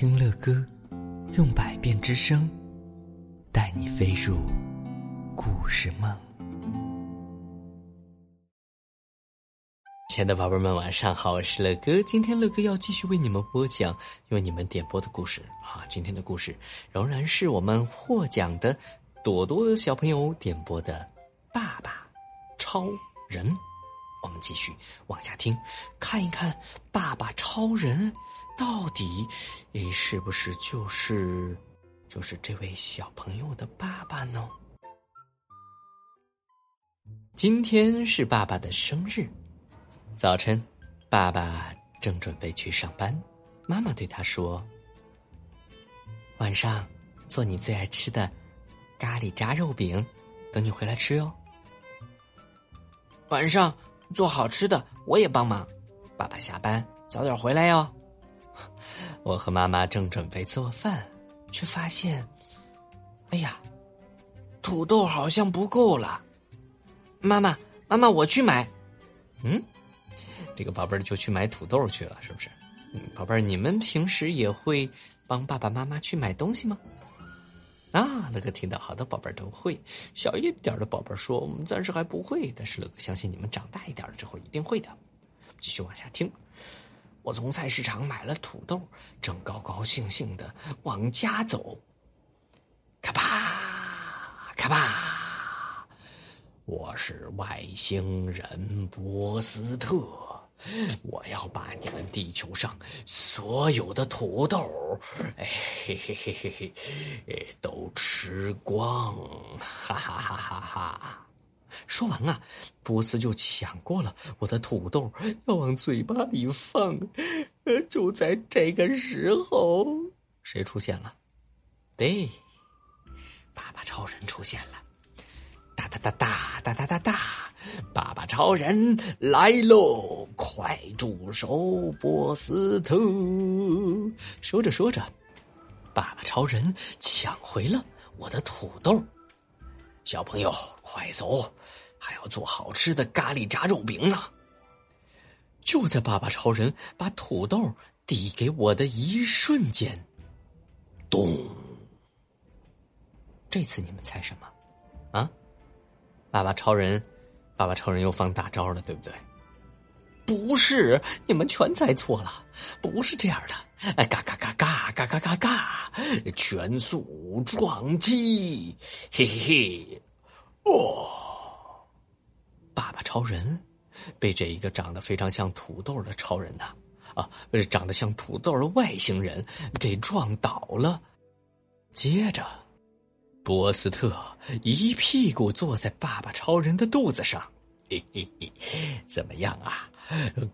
听乐歌，用百变之声，带你飞入故事梦。亲爱的宝贝们，晚上好，我是乐哥。今天乐哥要继续为你们播讲，用你们点播的故事啊。今天的故事仍然是我们获奖的朵朵小朋友点播的《爸爸超人》。我们继续往下听，看一看爸爸超人。到底，诶，是不是就是就是这位小朋友的爸爸呢？今天是爸爸的生日，早晨，爸爸正准备去上班，妈妈对他说：“晚上做你最爱吃的咖喱炸肉饼，等你回来吃哟。”晚上做好吃的，我也帮忙。爸爸下班早点回来哟。我和妈妈正准备做饭，却发现，哎呀，土豆好像不够了。妈妈，妈妈，我去买。嗯，这个宝贝儿就去买土豆去了，是不是？宝贝儿，你们平时也会帮爸爸妈妈去买东西吗？啊，乐哥听到好多宝贝儿都会，小一点的宝贝儿说我们暂时还不会，但是乐哥相信你们长大一点了之后一定会的。继续往下听。我从菜市场买了土豆，正高高兴兴的往家走。咔吧，咔吧！我是外星人波斯特，我要把你们地球上所有的土豆，哎嘿嘿嘿嘿嘿，都吃光！哈哈哈哈哈！说完啊，波斯就抢过了我的土豆，要往嘴巴里放。就在这个时候，谁出现了？对，爸爸超人出现了！哒哒哒哒哒哒哒哒！爸爸超人来喽！快住手，波斯特！说着说着，爸爸超人抢回了我的土豆。小朋友，快走！还要做好吃的咖喱炸肉饼呢。就在爸爸超人把土豆递给我的一瞬间，咚！这次你们猜什么？啊？爸爸超人，爸爸超人又放大招了，对不对？不是，你们全猜错了，不是这样的。哎，嘎嘎嘎嘎嘎嘎嘎嘎，全速撞击！嘿嘿嘿！哦，爸爸超人。被这一个长得非常像土豆的超人呐，啊，长得像土豆的外星人给撞倒了。接着，波斯特一屁股坐在爸爸超人的肚子上，嘿嘿嘿，怎么样啊？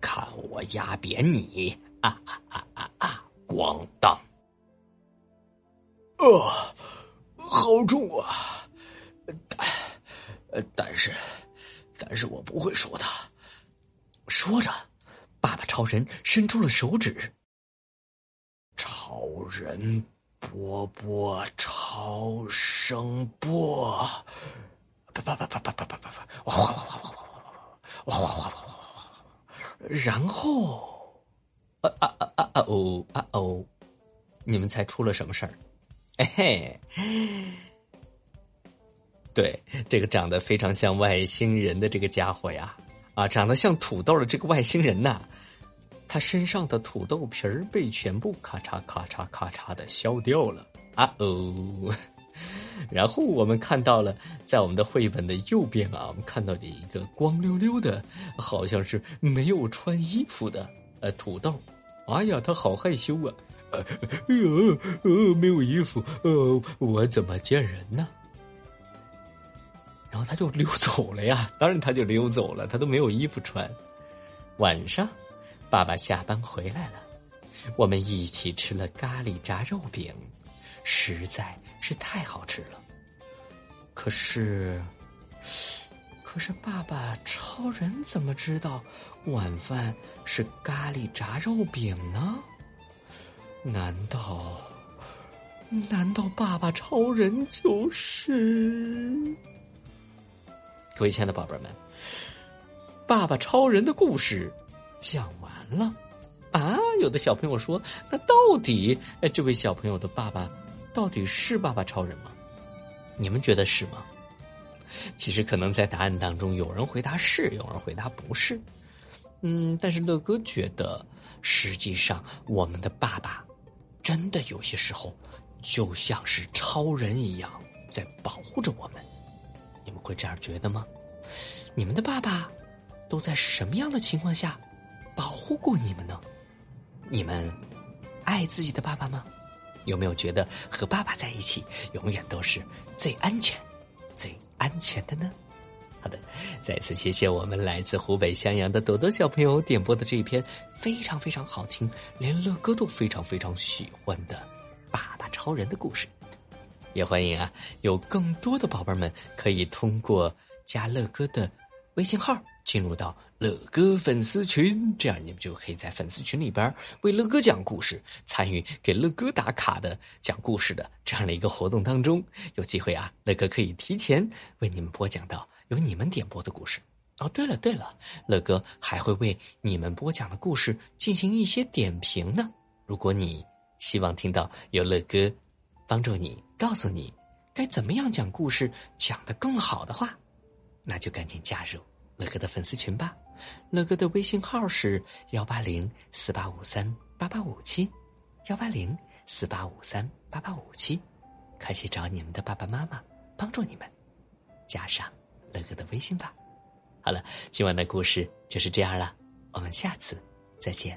看我压扁你！啊啊啊啊啊！咣当！啊，好重啊！但，但是，但是我不会说的。说着，爸爸超人伸出了手指。超人波波超声波，啪啪啪啪啪啪啪啪啪，哗哗哗哗哗哗哗哗哗哗哗哗，然后，啊啊啊啊啊哦啊哦，你们猜出了什么事儿？嘿嘿，对，这个长得非常像外星人的这个家伙呀。啊，长得像土豆的这个外星人呐，他身上的土豆皮儿被全部咔嚓咔嚓咔嚓的削掉了啊哦！然后我们看到了，在我们的绘本的右边啊，我们看到了一个光溜溜的，好像是没有穿衣服的呃土豆。哎呀，他好害羞啊！哎呀，呃，没有衣服，呃，我怎么见人呢？然后他就溜走了呀，当然他就溜走了，他都没有衣服穿。晚上，爸爸下班回来了，我们一起吃了咖喱炸肉饼，实在是太好吃了。可是，可是爸爸超人怎么知道晚饭是咖喱炸肉饼呢？难道，难道爸爸超人就是？各位亲爱的宝贝们，爸爸超人的故事讲完了，啊，有的小朋友说：“那到底，哎，这位小朋友的爸爸到底是爸爸超人吗？你们觉得是吗？”其实可能在答案当中，有人回答是，有人回答不是。嗯，但是乐哥觉得，实际上我们的爸爸真的有些时候就像是超人一样，在保护着我们。你们会这样觉得吗？你们的爸爸都在什么样的情况下保护过你们呢？你们爱自己的爸爸吗？有没有觉得和爸爸在一起永远都是最安全、最安全的呢？好的，再次谢谢我们来自湖北襄阳的朵朵小朋友点播的这一篇非常非常好听，连乐哥都非常非常喜欢的《爸爸超人》的故事。也欢迎啊，有更多的宝贝们可以通过加乐哥的微信号。进入到乐哥粉丝群，这样你们就可以在粉丝群里边为乐哥讲故事，参与给乐哥打卡的讲故事的这样的一个活动当中，有机会啊，乐哥可以提前为你们播讲到由你们点播的故事。哦，对了对了，乐哥还会为你们播讲的故事进行一些点评呢。如果你希望听到有乐哥帮助你、告诉你该怎么样讲故事讲得更好的话，那就赶紧加入。乐哥的粉丝群吧，乐哥的微信号是幺八零四八五三八八五七，幺八零四八五三八八五七，快去找你们的爸爸妈妈帮助你们，加上乐哥的微信吧。好了，今晚的故事就是这样了，我们下次再见。